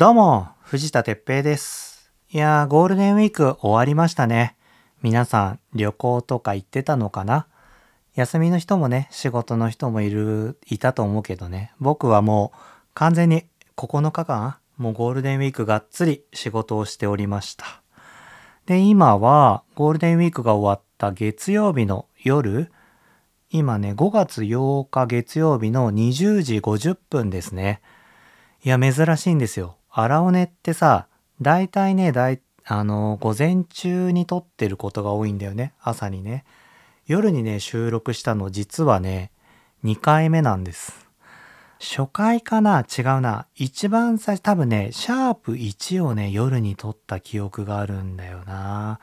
どうも、藤田哲平です。いやー、ゴールデンウィーク終わりましたね。皆さん、旅行とか行ってたのかな？休みの人もね、仕事の人もいる、いたと思うけどね。僕はもう完全に9日間、もうゴールデンウィークがっつり仕事をしておりました。で、今はゴールデンウィークが終わった月曜日の夜、今ね、5月8日月曜日の20時50分ですね。いや、珍しいんですよ。荒尾根ってさ、大体ね、だい、あの、午前中に撮ってることが多いんだよね。朝にね。夜にね、収録したの実はね、2回目なんです。初回かな？違うな。一番最初、多分ね、シャープ1をね、夜に撮った記憶があるんだよな。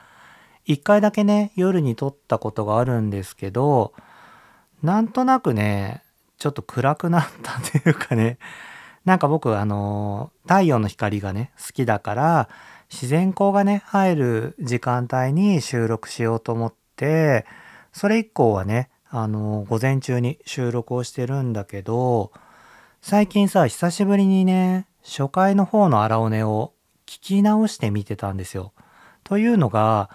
1回だけね、夜に撮ったことがあるんですけど、なんとなくね、ちょっと暗くなったというかね、なんか僕あの太陽の光がね好きだから自然光がね入る時間帯に収録しようと思ってそれ以降はねあの午前中に収録をしてるんだけど最近さ久しぶりにね初回の方の荒尾根を聞き直してみてたんですよ。というのが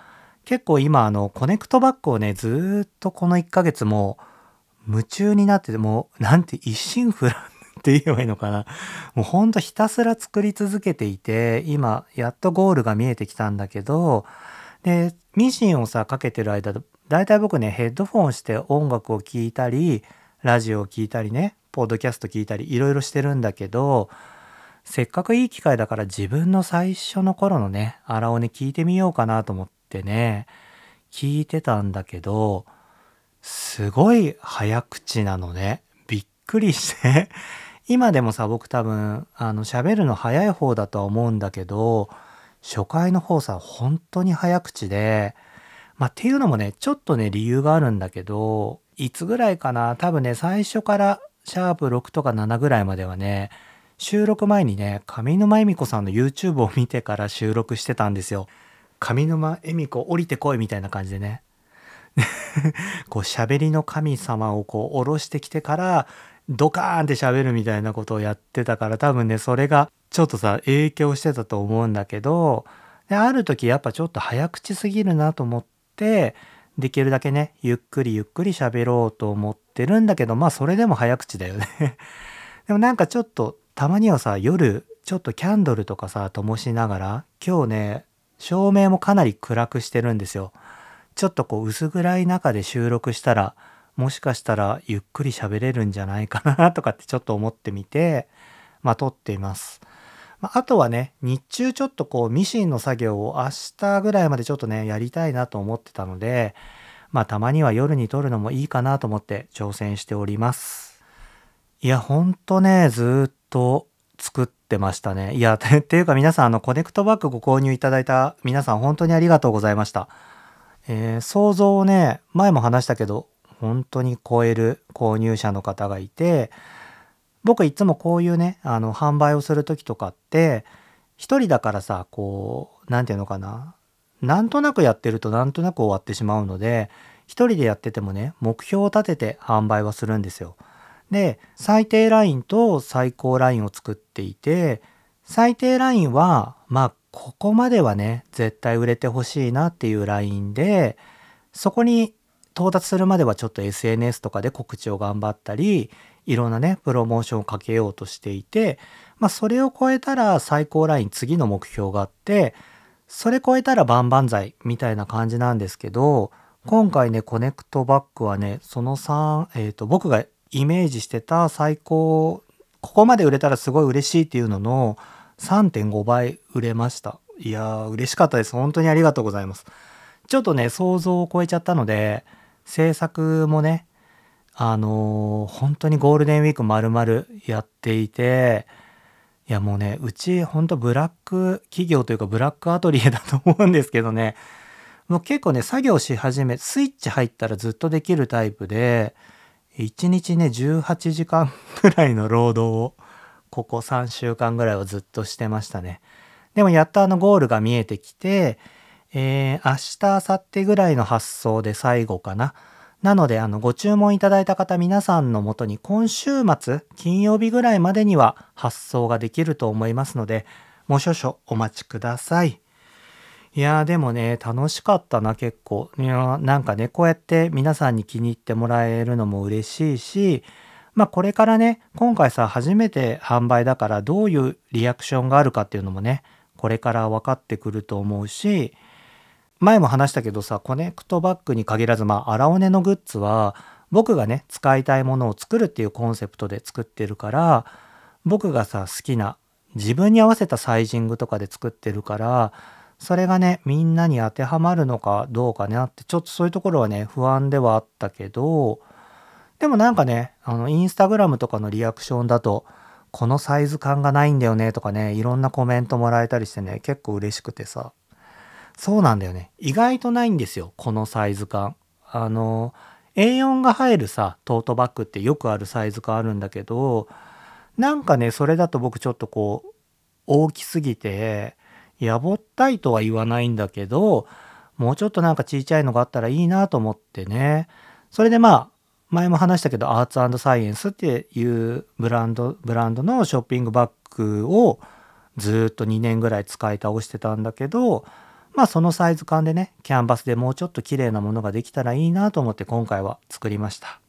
結構今あのコネクトバッグをねずっとこの1ヶ月も夢中になっててもうなんて一心不乱って言えばいいのかな。もうほんとひたすら作り続けていて、今、やっとゴールが見えてきたんだけど、で、ミシンをさ、かけてる間、だいたい僕ね、ヘッドフォンして音楽を聴いたり、ラジオを聴いたりね、ポッドキャスト聞いたり、いろいろしてるんだけど、せっかくいい機会だから自分の最初の頃のね、荒尾根聞いてみようかなと思ってね、聞いてたんだけど、すごい早口なのね。びっくりして。今でもさ僕多分あの喋るの早い方だとは思うんだけど初回の方さ本当に早口でまあっていうのもねちょっとね理由があるんだけどいつぐらいかな多分ね最初からシャープ6とか7ぐらいまではね収録前にね上沼恵美子さんの YouTube を見てから収録してたんですよ。上沼恵美子降りてこいみたいな感じでね。こう喋りの神様をこう下ろしてきてからドカーンって喋るみたいなことをやってたから多分ねそれがちょっとさ影響してたと思うんだけどである時やっぱちょっと早口すぎるなと思ってできるだけねゆっくりゆっくり喋ろうと思ってるんだけどまあそれでも早口だよね。でもなんかちょっとたまにはさ夜ちょっとキャンドルとかさ灯しながら今日ね照明もかなり暗くしてるんですよ。ちょっとこう薄暗い中で収録したらもしかしたらゆっくり喋れるんじゃないかなとかってちょっと思ってみて、まあ撮っています。まあ、あとはね、日中ちょっとこうミシンの作業を明日ぐらいまでちょっとね、やりたいなと思ってたので、まあたまには夜に撮るのもいいかなと思って挑戦しております。いや、ほんとね、ずっと作ってましたね。いや、っ ていうか皆さん、あの、コネクトバッグご購入いただいた皆さん本当にありがとうございました。えー想像をね、前も話したけど、本当に超える購入者の方がいて僕いつもこういうねあの販売をする時とかって一人だからさこう何て言うのかななんとなくやってるとなんとなく終わってしまうので一人でやっててもね目標を立てて販売はするんですよ。で最低ラインと最高ラインを作っていて最低ラインはまあここまではね絶対売れてほしいなっていうラインでそこに到達するまではちょっと SNS とかで告知を頑張ったりいろんなねプロモーションをかけようとしていてまあそれを超えたら最高ライン次の目標があってそれ超えたら万々歳みたいな感じなんですけど今回ねコネクトバッグはねその3えっ、と僕がイメージしてた最高ここまで売れたらすごい嬉しいっていうのの3.5倍売れました。いやー嬉しかったです。本当にありがとうございます。ちょっとね想像を超えちゃったので制作もねあのー本当にゴールデンウィーク丸々やっていていやもうねうち本当ブラック企業というかブラックアトリエだと思うんですけどね。もう結構ね作業し始めスイッチ入ったらずっとできるタイプで1日ね18時間ぐらいの労働をここ3週間ぐらいはずっとしてましたね。でもやっとあのゴールが見えてきてえー、明日明後日ぐらいの発送で最後かな。なので、あの、ご注文いただいた方皆さんのもとに今週末、金曜日ぐらいまでには発送ができると思いますので、もう少々お待ちください。いやーでもね、楽しかったな、結構。いやなんかね、こうやって皆さんに気に入ってもらえるのも嬉しいし、まあこれからね、今回さ、初めて販売だからどういうリアクションがあるかっていうのもね、これから分かってくると思うし、前も話したけどさ、コネクトバッグに限らず、まあ、荒尾根のグッズは、僕がね、使いたいものを作るっていうコンセプトで作ってるから、僕がさ、好きな、自分に合わせたサイジングとかで作ってるから、それがね、みんなに当てはまるのかどうかね、って、ちょっとそういうところはね、不安ではあったけど、でもなんかね、あの、インスタグラムとかのリアクションだと、このサイズ感がないんだよねとかね、いろんなコメントもらえたりしてね、結構嬉しくてさ。そうなんだよね。意外とないんですよ、このサイズ感。あの、A4 が入るさ、トートバッグってよくあるサイズ感あるんだけど、なんかね、それだと僕ちょっとこう、大きすぎて、やぼったいとは言わないんだけど、もうちょっとなんかちいちゃいのがあったらいいなと思ってね。それでまあ、前も話したけど、アーツサイエンスっていうブランド、ブランドのショッピングバッグをずっと2年ぐらい使い倒してたんだけど、まあそのサイズ感でね、キャンバスでもうちょっと綺麗なものができたらいいなと思って今回は作りました。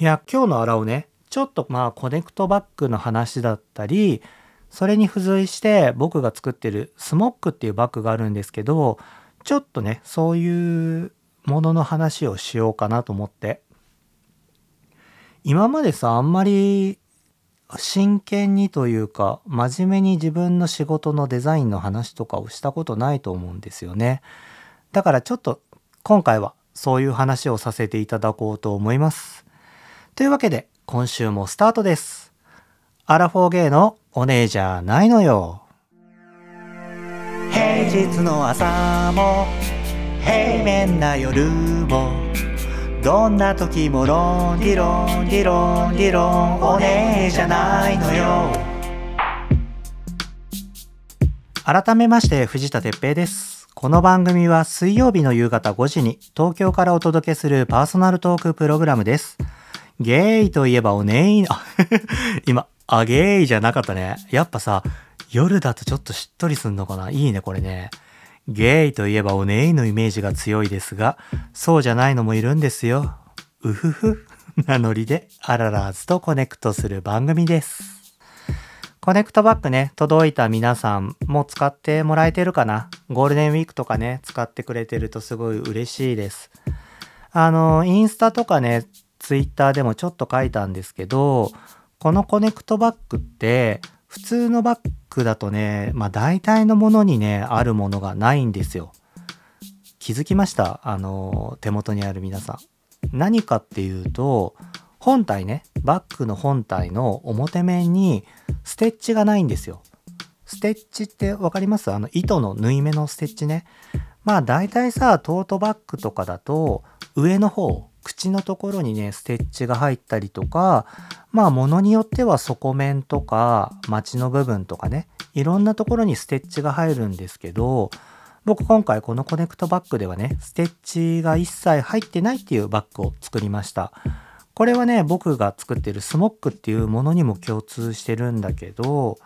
いや、今日のあらをね、ちょっとまあコネクトバッグの話だったり、それに付随して僕が作ってるスモックっていうバッグがあるんですけどちょっとねそういうものの話をしようかなと思って今までさあんまり真剣にというか真面目に自分の仕事のデザインの話とかをしたことないと思うんですよね。だからちょっと今回はそういう話をさせていただこうと思います。というわけで今週もスタートです。アラフォーゲイのお姉じゃないのよ。平日の朝も平面な夜もどんな時もロンリロンリロンリロンお姉じゃないのよ改めまして藤田哲平ですこの番組は水曜日の夕方5時に東京からお届けするパーソナルトークプログラムですゲイといえばお姉あ 今あげーじゃなかったね。やっぱさ、夜だとちょっとしっとりすんのかないいね、これね。ゲイといえばおねいのイメージが強いですが、そうじゃないのもいるんですよ。うふふ。なノリで、アララーズとコネクトする番組です。コネクトバッグね、届いた皆さんも使ってもらえてるかなゴールデンウィークとかね、使ってくれてるとすごい嬉しいです。あの、インスタとかね、ツイッターでもちょっと書いたんですけど、このコネクトバッグって普通のバッグだとね、まあ大体のものにね、あるものがないんですよ。気づきました？あの、手元にある皆さん。何かっていうと、本体ね、バッグの本体の表面にステッチがないんですよ。ステッチって分かります？あの糸の縫い目のステッチね。まあ大体さ、トートバッグとかだと上の方、口のところにね、ステッチが入ったりとか、まあ物によっては底面とか、町の部分とかね、いろんなところにステッチが入るんですけど、僕今回このコネクトバッグではね、ステッチが一切入ってないっていうバッグを作りました。これはね、僕が作ってるスモックっていうものにも共通してるんだけど、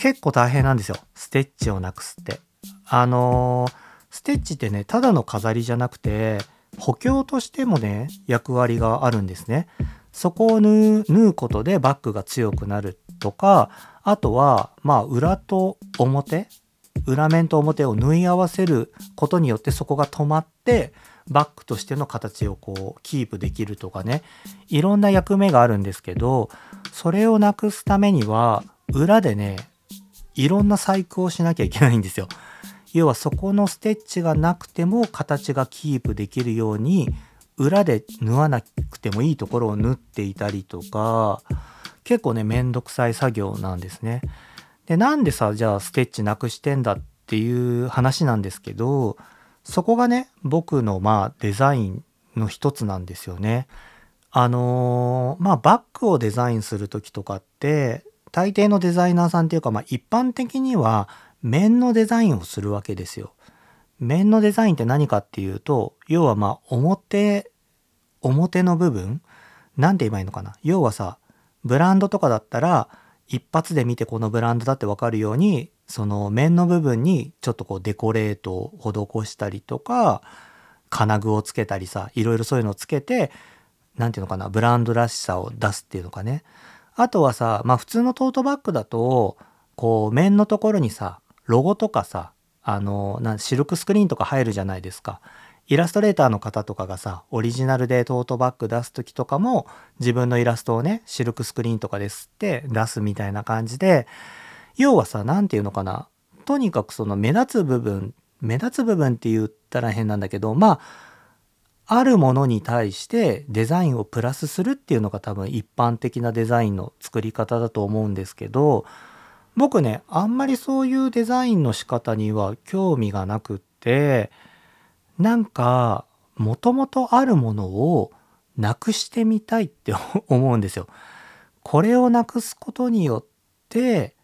結構大変なんですよ。ステッチをなくすって。あのー、ステッチってね、ただの飾りじゃなくて、補強としてもね役割があるんですね。そこを縫うことでバッグが強くなるとかあとはまあ裏と表裏面と表を縫い合わせることによってそこが止まってバッグとしての形をこうキープできるとかねいろんな役目があるんですけどそれをなくすためには裏でねいろんな細工をしなきゃいけないんですよ。要はそこのステッチがなくても形がキープできるように裏で縫わなくてもいいところを縫っていたりとか結構ねめんどくさい作業なんですね。でなんでさじゃあステッチなくしてんだっていう話なんですけどそこがね僕のまあデザインの一つなんですよね。あのー、まあバッグをデザインする時とかって大抵のデザイナーさんっていうかまあ一般的には面のデザインをするわけですよ。面のデザインって何かっていうと要はまあ表表の部分。何て言えばいいのかな。要はさブランドとかだったら一発で見てこのブランドだってわかるようにその面の部分にちょっとこうデコレートを施したりとか金具をつけたりさいろいろそういうのをつけて何ていうのかなブランドらしさを出すっていうのかね。あとはさまあ普通のトートバッグだとこう面のところにさロゴとかさあのなシルクスクリーンとか入るじゃないですか。イラストレーターの方とかがさオリジナルでトートバッグ出す時とかも自分のイラストをねシルクスクリーンとかですって出すみたいな感じで要はさ何て言うのかなとにかくその目立つ部分目立つ部分って言ったら変なんだけどまああるものに対してデザインをプラスするっていうのが多分一般的なデザインの作り方だと思うんですけど僕ねあんまりそういうデザインの仕方には興味がなくってなんかもともとあるものをなくしてみたいって 思うんですよ。これをなくすことによって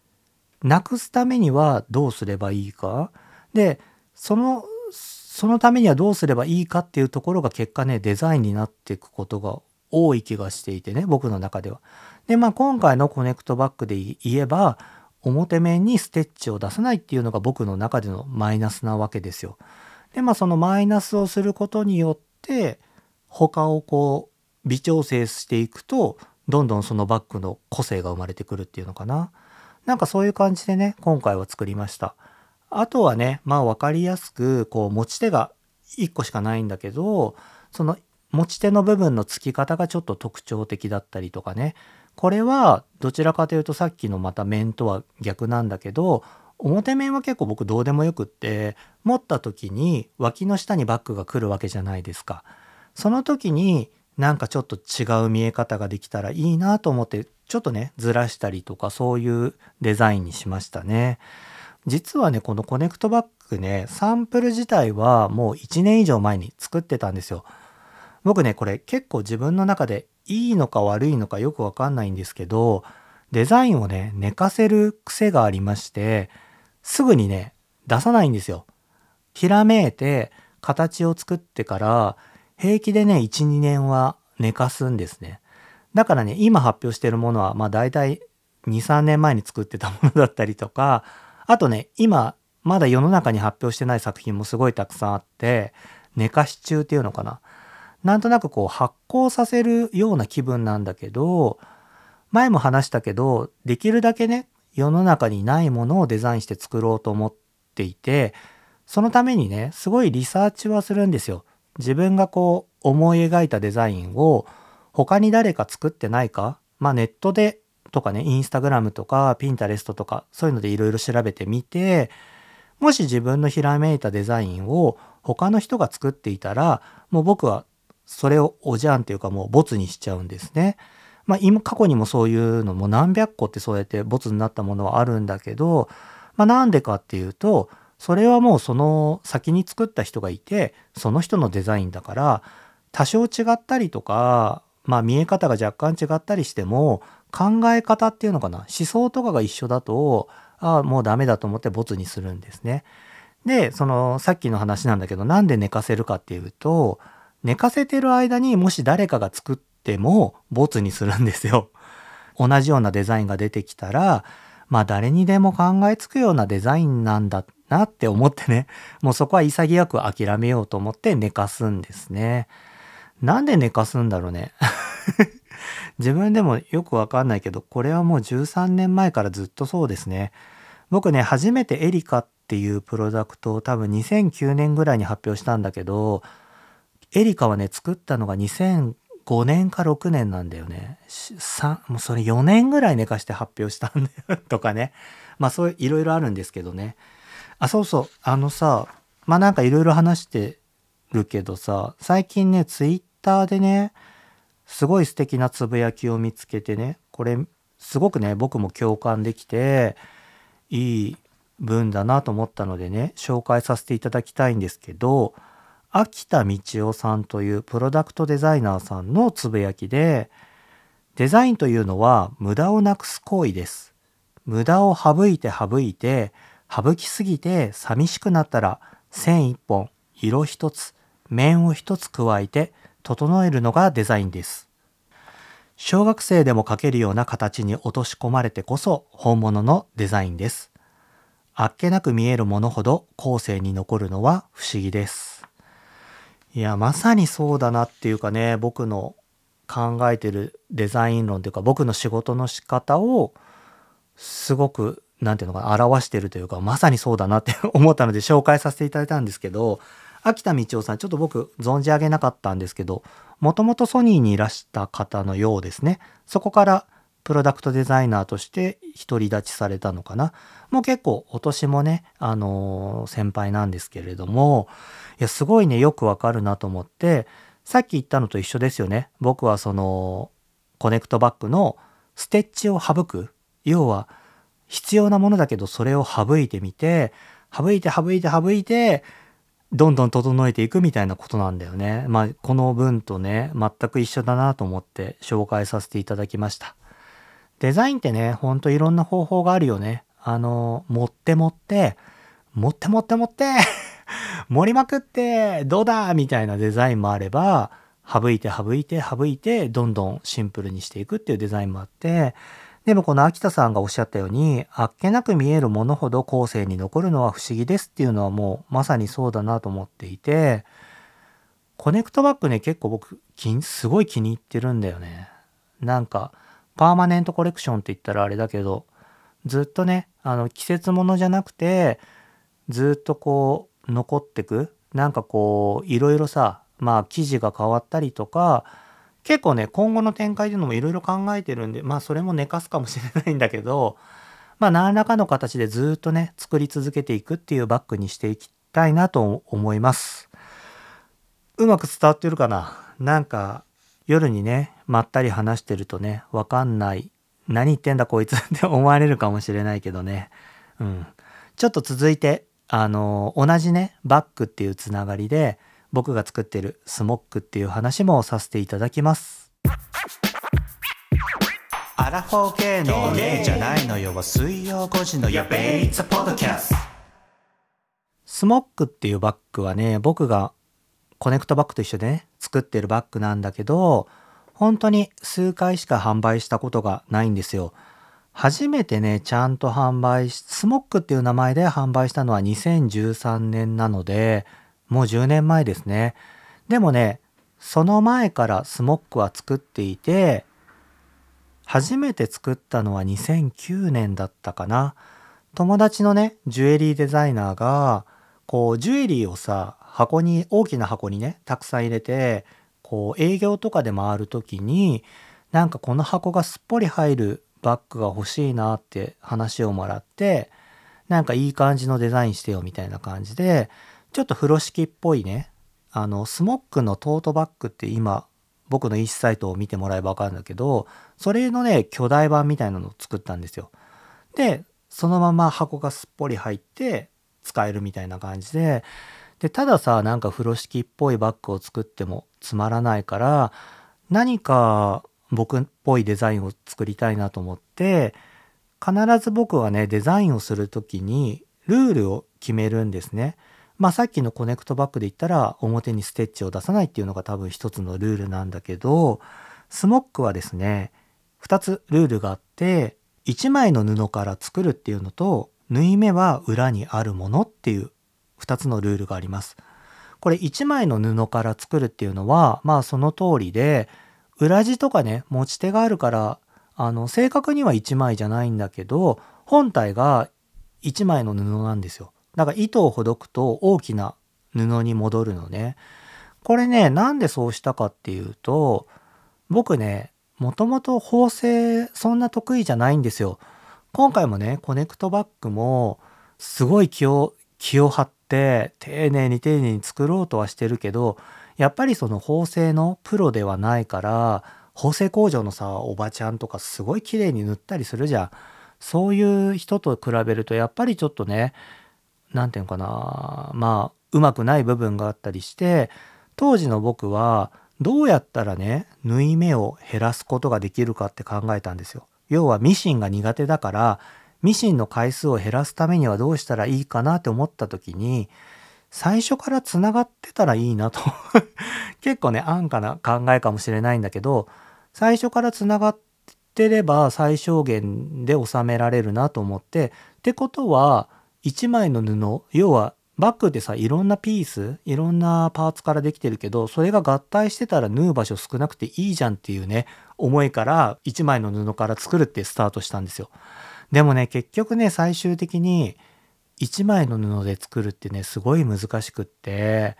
なくすためにはどうすればいいかでそのそのためにはどうすればいいかっていうところが結果ねデザインになっていくことが多い気がしていてね僕の中では。でまあ今回のコネクトバッグで言えば表面にステッチを出さないっていうのが僕の中でのマイナスなわけですよ。でまあそのマイナスをすることによって他をこう微調整していくとどんどんそのバッグの個性が生まれてくるっていうのかな。なんかそういう感じでね今回は作りました。あとはねまあ分かりやすくこう持ち手が1個しかないんだけどその持ち手の部分の付き方がちょっと特徴的だったりとかねこれはどちらかというとさっきのまた面とは逆なんだけど表面は結構僕どうでもよくって持った時に脇の下にバッグが来るわけじゃないですか。その時になんかちょっと違う見え方ができたらいいなと思ってちょっとねずらしたりとかそういうデザインにしましたね。実はねこのコネクトバッグねサンプル自体はもう1年以上前に作ってたんですよ。僕ねこれ結構自分の中でいいのか悪いのかよくわかんないんですけどデザインをね寝かせる癖がありましてすぐにね、出さないんですよ。ひらめいて形を作ってから平気でね、1、2年は寝かすんですね。だからね、今発表してるものはまあ大体2、3年前に作ってたものだったりとか、あとね、今まだ世の中に発表してない作品もすごいたくさんあって、寝かし中っていうのかな。なんとなくこう発酵させるような気分なんだけど、前も話したけど、できるだけね、世の中にないものをデザインして作ろうと思っていてそのためにねすごいリサーチはするんですよ。自分がこう思い描いたデザインを他に誰か作ってないかまあネットでとかねインスタグラムとかピンタレストとかそういうのでいろいろ調べてみてもし自分のひらめいたデザインを他の人が作っていたらもう僕はそれをおじゃんっていうかもうボツにしちゃうんですね。まあ、今過去にもそういうのも何百個ってそうやってボツになったものはあるんだけど、まあ、なんでかっていうとそれはもうその先に作った人がいてその人のデザインだから多少違ったりとか、まあ、見え方が若干違ったりしても考え方っていうのかな思想とかが一緒だとああもうダメだと思ってボツにするんですね。でそのさっきの話なんだけどなんで寝かせるかっていうと寝かせてる間にもし誰かが作ってもボツにするんですよ。同じようなデザインが出てきたら、まあ誰にでも考えつくようなデザインなんだなって思ってね、もうそこは潔く諦めようと思って寝かすんですね。なんで寝かすんだろうね。自分でもよくわかんないけど、これはもう13年前からずっとそうですね。僕ね、初めてエリカっていうプロダクトを多分2009年ぐらいに発表したんだけど、エリカはね、作ったのが2005年か6年なんだよね。もうそれ4年ぐらい寝かして発表したんだよとかね。まあそういういろいろあるんですけどね。あ、そうそう。あのさ、まあなんかいろいろ話してるけどさ、最近ね、ツイッターでね、すごい素敵なつぶやきを見つけてね、これすごくね、僕も共感できて、いい文だなと思ったのでね、紹介させていただきたいんですけど、秋田道夫さんというプロダクトデザイナーさんのつぶやきでデザインというのは無駄をなくす行為です。無駄を省いて省いて省きすぎて寂しくなったら線一本色一つ面を一つ加えて整えるのがデザインです。小学生でも描けるような形に落とし込まれてこそ本物のデザインです。あっけなく見えるものほど後世に残るのは不思議です。いや、まさにそうだなっていうかね、僕の考えてるデザイン論というか僕の仕事の仕方をすごく何て言うのかな表してるというかまさにそうだなって 思ったので紹介させていただいたんですけど秋田道夫さんちょっと僕存じ上げなかったんですけどもともとソニーにいらした方のようですね。そこからプロダクトデザイナーとして独り立ちされたのかな。もう結構お年もねあのー、先輩なんですけれども。いやすごいねよくわかるなと思って。さっき言ったのと一緒ですよね。僕はそのコネクトバッグのステッチを省く。要は必要なものだけどそれを省いてみて省いて省いて省いてどんどん整えていくみたいなことなんだよね。まあこの文とね全く一緒だなと思って紹介させていただきました。デザインってねほんといろんな方法があるよね。あの持って持って持って持って持って盛りまくってどうだ？みたいなデザインもあれば省いて省いて省いてどんどんシンプルにしていくっていうデザインもあってでもこの秋田さんがおっしゃったように、あっけなく見えるものほど後世に残るのは不思議ですっていうのはもうまさにそうだなと思っていて、コネクトバッグね、結構僕、すごい気に入ってるんだよね。なんか、パーマネントコレクションって言ったらあれだけど、ずっとね、あの、季節ものじゃなくて、ずっとこう、残ってく。なんかこう、いろいろさ、まあ、生地が変わったりとか、結構ね今後の展開っていうのもいろいろ考えてるんでまあそれも寝かすかもしれないんだけどまあ何らかの形でずっとね作り続けていくっていうバッグにしていきたいなと思いますうまく伝わってるかな？なんか夜にねまったり話してるとねわかんない。何言ってんだこいつ。って思われるかもしれないけどね。うん。ちょっと続いてあの同じねバッグっていうつながりで僕が作ってるスモックっていう話もさせていただきます。アラフォー系の例じゃないのよは水曜5時のやべえザポッドキャススモックっていうバッグはね僕がコネクトバッグと一緒でね作ってるバッグなんだけど本当に数回しか販売したことがないんですよ。初めてねちゃんと販売しスモックっていう名前で販売したのは2013年なのでもう10年前ですね。でもね、その前からスモックは作っていて、初めて作ったのは2009年だったかな。友達のね、ジュエリーデザイナーが、こう、ジュエリーをさ、箱に、大きな箱にね、たくさん入れて、こう、営業とかで回る時に、なんかこの箱がすっぽり入るバッグが欲しいなって話をもらって、なんかいい感じのデザインしてよみたいな感じで、ちょっと風呂敷っぽいねあのスモックのトートバッグって今僕のインサイトを見てもらえば分かるんだけどそれのね巨大版みたいなのを作ったんですよ。でそのまま箱がすっぽり入って使えるみたいな感じででたださなんか風呂敷っぽいバッグを作ってもつまらないから何か僕っぽいデザインを作りたいなと思って必ず僕はねデザインをする時にルールを決めるんですね。まあさっきのコネクトバッグで言ったら表にステッチを出さないっていうのが多分一つのルールなんだけどスモックはですね2つルールがあって1枚の布から作るっていうのと縫い目は裏にあるものっていう2つのルールがあります。これ1枚の布から作るっていうのはまあその通りで裏地とかね持ち手があるからあの正確には1枚じゃないんだけど本体が1枚の布なんですよ。だから糸をほどくと大きな布に戻るのね。これね、なんでそうしたかっていうと、僕ね、もともと縫製そんな得意じゃないんですよ。今回もね、コネクトバッグもすごい気を、気を張って丁寧に丁寧に作ろうとはしてるけど、やっぱりその縫製のプロではないから、縫製工場のさ、おばちゃんとかすごい綺麗に塗ったりするじゃん。そういう人と比べるとやっぱりちょっとね、何て言うのかなまあうまくない部分があったりして当時の僕はどうやったらね縫い目を減らすことができるかって考えたんですよ。要はミシンが苦手だからミシンの回数を減らすためにはどうしたらいいかなって思った時に最初からつながってたらいいなと 結構ね安価な考えかもしれないんだけど最初からつながってれば最小限で収められるなと思ってってことは1枚の布要はバッグってさいろんなピースいろんなパーツからできてるけどそれが合体してたら縫う場所少なくていいじゃんっていうね思いから1枚の布から作るってスタートしたんですよ。でもね結局ね最終的に1枚の布で作るってねすごい難しくって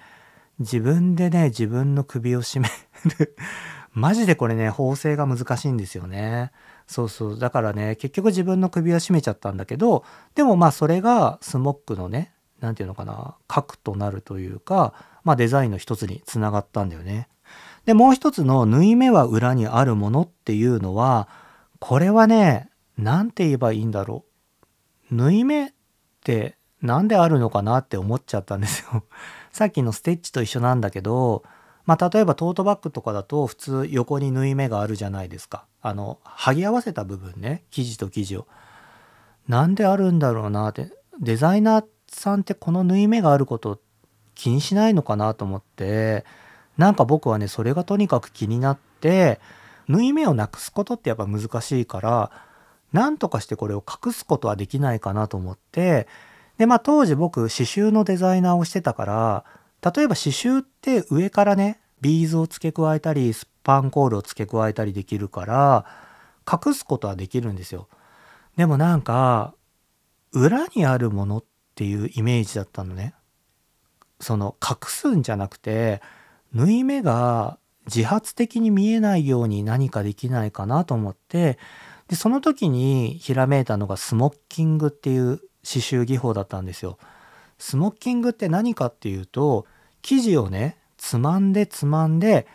自分でね自分の首を絞める マジでこれね縫製が難しいんですよね。そうそうだからね結局自分の首は絞めちゃったんだけどでもまあそれがスモックのね何て言うのかな核となるというか、まあ、デザインの一つにつながったんだよね。でもう一つの縫い目は裏にあるものっていうのはこれはね何て言えばいいんだろう縫い目って何であるのかなって思っちゃったんですよ。さっきのステッチと一緒なんだけどまあ例えばトートバッグとかだと普通横に縫い目があるじゃないですか。あの剥ぎ合わせた部分ね生地と生地を。なんであるんだろうなってデザイナーさんってこの縫い目があること気にしないのかなと思ってなんか僕はねそれがとにかく気になって縫い目をなくすことってやっぱ難しいからなんとかしてこれを隠すことはできないかなと思ってでまあ当時僕刺繍のデザイナーをしてたから例えば刺繍って上からねビーズを付け加えたりスパンコールを付け加えたりできるから隠すことはできるんですよ。でもなんか裏にあるものっていうイメージだったのね。その隠すんじゃなくて縫い目が自発的に見えないように何かできないかなと思ってでその時にひらめいたのがスモッキングっていう刺繍技法だったんですよ。スモッキングって何かっていうと生地をねつまんでつまんで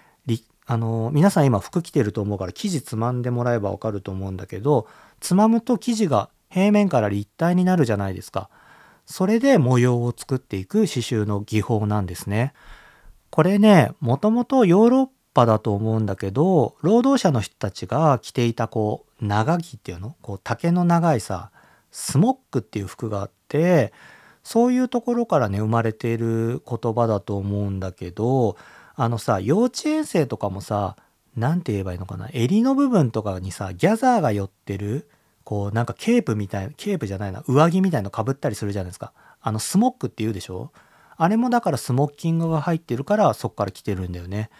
あの皆さん今服着てると思うから生地つまんでもらえばわかると思うんだけどつまむと生地が平面から立体になるじゃないですか。それで模様を作っていく刺繍の技法なんですね。これねもともとヨーロッパだと思うんだけど労働者の人たちが着ていたこう長着っていうの？こう丈の長いさスモックっていう服があってそういうところからね生まれている言葉だと思うんだけどあのさ幼稚園生とかもさ何て言えばいいのかな？襟の部分とかにさギャザーが寄ってるこうなんかケープみたいなケープじゃないな上着みたいのかぶったりするじゃないですか。あのスモックって言うでしょ？あれもだからスモッキングが入ってるからそっから来てるんだよね。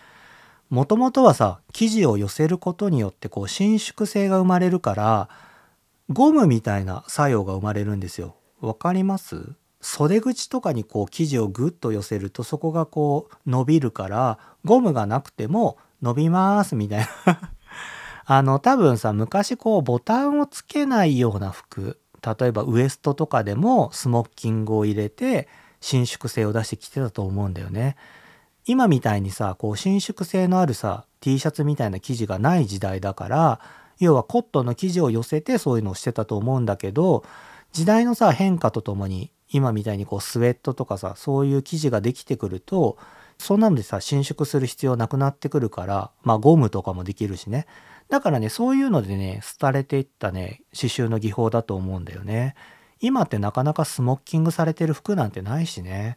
もともとはさ生地を寄せることによってこう伸縮性が生まれるからゴムみたいな作用が生まれるんですよ。わかります？袖口とかにこう生地をグッと寄せるとそこがこう伸びるからゴムがなくても伸びますみたいな あの多分さ昔こうボタンをつけないような服例えばウエストとかでもスモッキングを入れて伸縮性を出してきてたと思うんだよね。今みたいにさこう伸縮性のあるさ T シャツみたいな生地がない時代だから要はコットンの生地を寄せてそういうのをしてたと思うんだけど時代のさ変化とともに今みたいにこうスウェットとかさそういう生地ができてくるとそんなのでさ伸縮する必要なくなってくるからまあゴムとかもできるしね。だからねそういうのでね廃れていったね刺繍の技法だと思うんだよね。今ってなかなかスモッキングされてる服なんてないしね。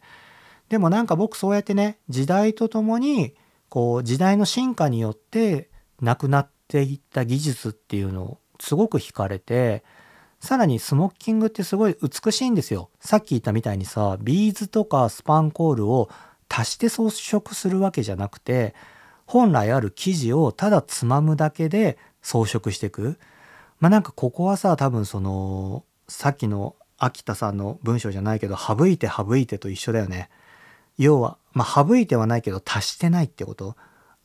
でもなんか僕そうやってね時代とともにこう時代の進化によってなくなっていった技術っていうのをすごく惹かれてさらにスモッキングってすごい美しいんですよ。さっき言ったみたいにさビーズとかスパンコールを足して装飾するわけじゃなくて本来ある生地をただつまむだけで装飾していく。まあなんかここはさ多分そのさっきの秋田さんの文章じゃないけど省いて省いてと一緒だよね。要はまあ省いてはないけど足してないってこと。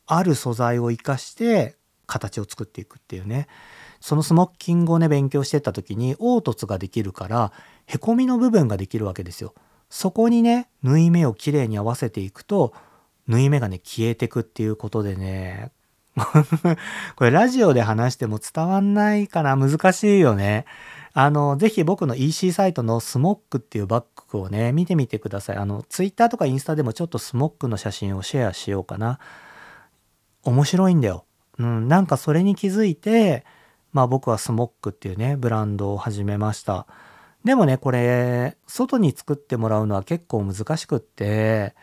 ある素材を生かして形を作っていくっていうね。そのスモッキングをね勉強してた時に凹凸ができるからへこみの部分ができるわけですよ。そこにね縫い目をきれいに合わせていくと縫い目がね消えてくっていうことでね これラジオで話しても伝わんないかな？難しいよね。あの、ぜひ僕の EC サイトのスモックっていうバッグをね、見てみてください。あの、Twitter とかインスタでもちょっとスモックの写真をシェアしようかな。面白いんだよ。うん、なんかそれに気づいて、まあ僕はスモックっていうね、ブランドを始めました。でもね、これ、外に作ってもらうのは結構難しくって、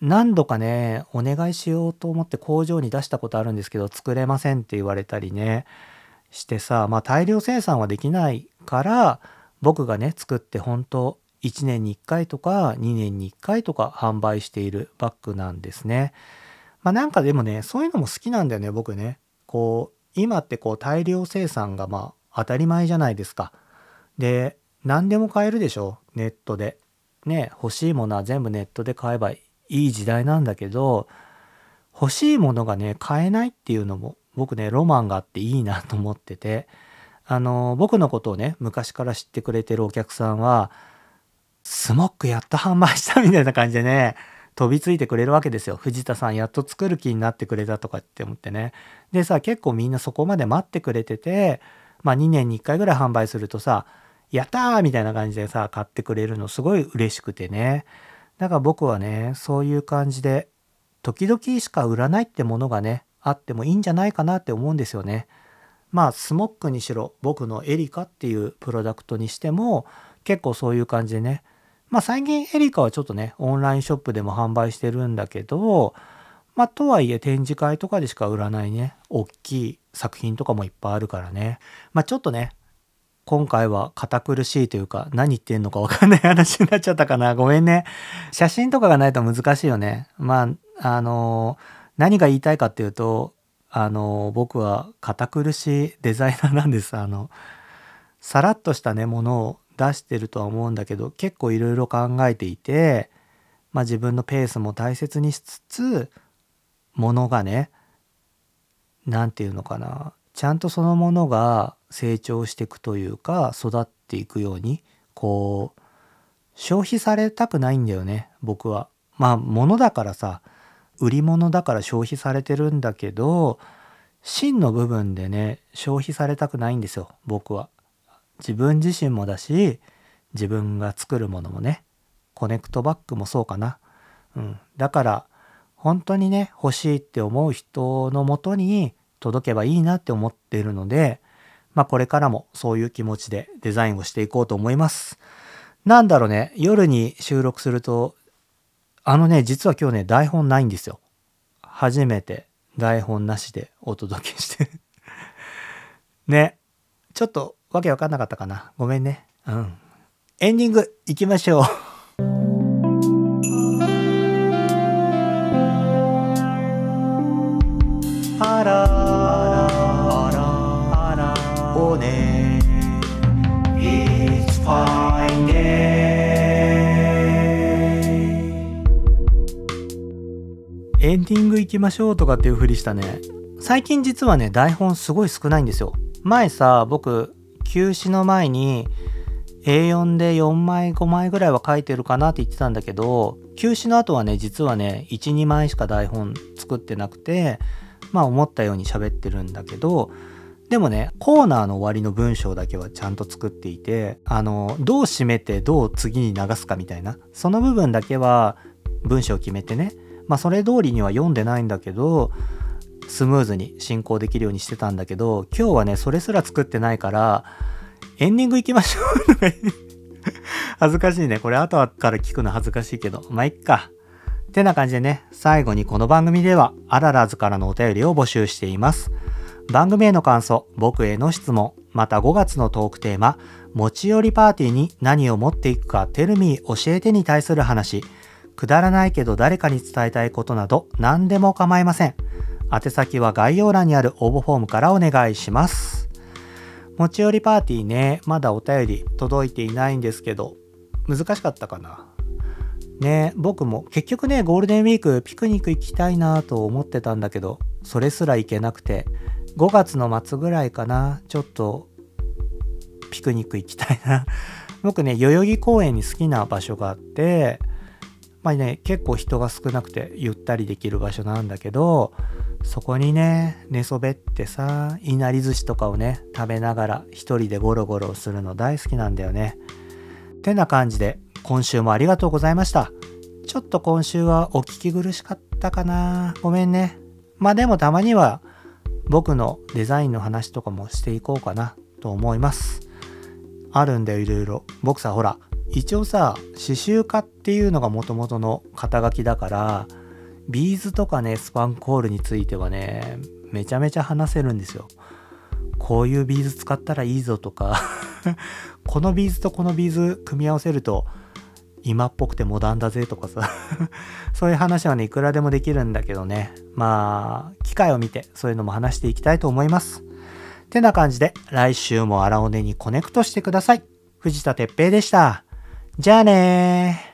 何度かね、お願いしようと思って工場に出したことあるんですけど、作れませんって言われたりね、してさ、まあ大量生産はできないから、僕がね、作って本当1年に1回とか2年に1回とか販売しているバッグなんですね。まあなんかでもね、そういうのも好きなんだよね、僕ね。こう、今ってこう大量生産がまあ当たり前じゃないですか。で、何でも買えるでしょ、ネットで。ね、欲しいものは全部ネットで買えばいい時代なんだけど、欲しいものがね、買えないっていうのも僕ね、ロマンがあっていいなと思ってて、あの、僕のことをね、昔から知ってくれてるお客さんは、スモックやっと販売したみたいな感じでね、飛びついてくれるわけですよ。藤田さんやっと作る気になってくれたとかって思ってね。でさ、結構みんなそこまで待ってくれてて、まあ2年に1回ぐらい販売するとさ、やったーみたいな感じでさ、買ってくれるのすごい嬉しくてね。だから僕はね、そういう感じで、時々しか売らないってものがね、あってもいいんじゃないかなって思うんですよね。まあ、スモックにしろ、僕のエリカっていうプロダクトにしても、結構そういう感じでね、まあ最近エリカはちょっとね、オンラインショップでも販売してるんだけど、まあとはいえ展示会とかでしか売らないね、大きい作品とかもいっぱいあるからね。まあちょっとね、今回は堅苦しいというか何言ってんのかわかんない話になっちゃったかな。ごめんね。写真とかがないと難しいよね。まあ、あの何が言いたいかっていうと、あの僕は堅苦しいデザイナーなんです。あの、さらっとしたね、ものを出してるとは思うんだけど結構いろいろ考えていて、まあ、自分のペースも大切にしつつものがね何て言うのかなちゃんとそのものが成長していくというか育っていくようにこう消費されたくないんだよね僕は。まあ物だからさ売り物だから消費されてるんだけど真の部分でね消費されたくないんですよ僕は。自分自身もだし自分が作るものもねコネクトバッグもそうかな、うん、だから本当にね欲しいって思う人のもとに届けばいいなって思っているのでまあこれからもそういう気持ちでデザインをしていこうと思います。なんだろうね夜に収録するとあのね実は今日ね台本ないんですよ初めて台本なしでお届けして ねちょっとわけわかんなかったかな。ごめんね。うん。エンディングいきましょう。エンディング行きましょうとかっていうふりしたね。最近実はね、台本すごい少ないんですよ。前さ、僕、休止の前に A4 で4枚5枚ぐらいは書いてるかなって言ってたんだけど休止の後はね実はね12枚しか台本作ってなくてまあ思ったように喋ってるんだけどでもねコーナーの終わりの文章だけはちゃんと作っていてあのどう締めてどう次に流すかみたいなその部分だけは文章を決めてねまあそれ通りには読んでないんだけどスムーズに進行できるようにしてたんだけど今日はねそれすら作ってないからエンディング行きましょう恥ずかしいね。これ後から聞くの恥ずかしいけど。まあいっか。てな感じでね最後にこの番組ではアララズからのお便りを募集しています。番組への感想僕への質問また5月のトークテーマ持ち寄りパーティーに何を持っていくかテルミー教えてに対する話くだらないけど誰かに伝えたいことなど何でも構いません。宛先は概要欄にある応募フォームからお願いします。持ち寄りパーティーね、まだお便り届いていないんですけど、難しかったかな。ね、僕も結局ね、ゴールデンウィークピクニック行きたいなと思ってたんだけど、それすら行けなくて、5月の末ぐらいかな、ちょっとピクニック行きたいな。僕ね、代々木公園に好きな場所があって、まあね、結構人が少なくてゆったりできる場所なんだけど、そこにね、寝そべってさ、いなり寿司とかをね、食べながら一人でゴロゴロするの大好きなんだよね。てな感じで、今週もありがとうございました。ちょっと今週はお聞き苦しかったかな。ごめんね。まあでもたまには僕のデザインの話とかもしていこうかなと思います。あるんだよ、いろいろ。僕さ、ほら、一応さ刺繍家っていうのがもともとの肩書きだからビーズとかねスパンコールについてはねめちゃめちゃ話せるんですよ。こういうビーズ使ったらいいぞとか このビーズとこのビーズ組み合わせると今っぽくてモダンだぜとかさ そういう話はねいくらでもできるんだけどね。まあ機会を見てそういうのも話していきたいと思います。てな感じで来週も荒尾根にコネクトしてください。藤田哲平でした。じゃあね。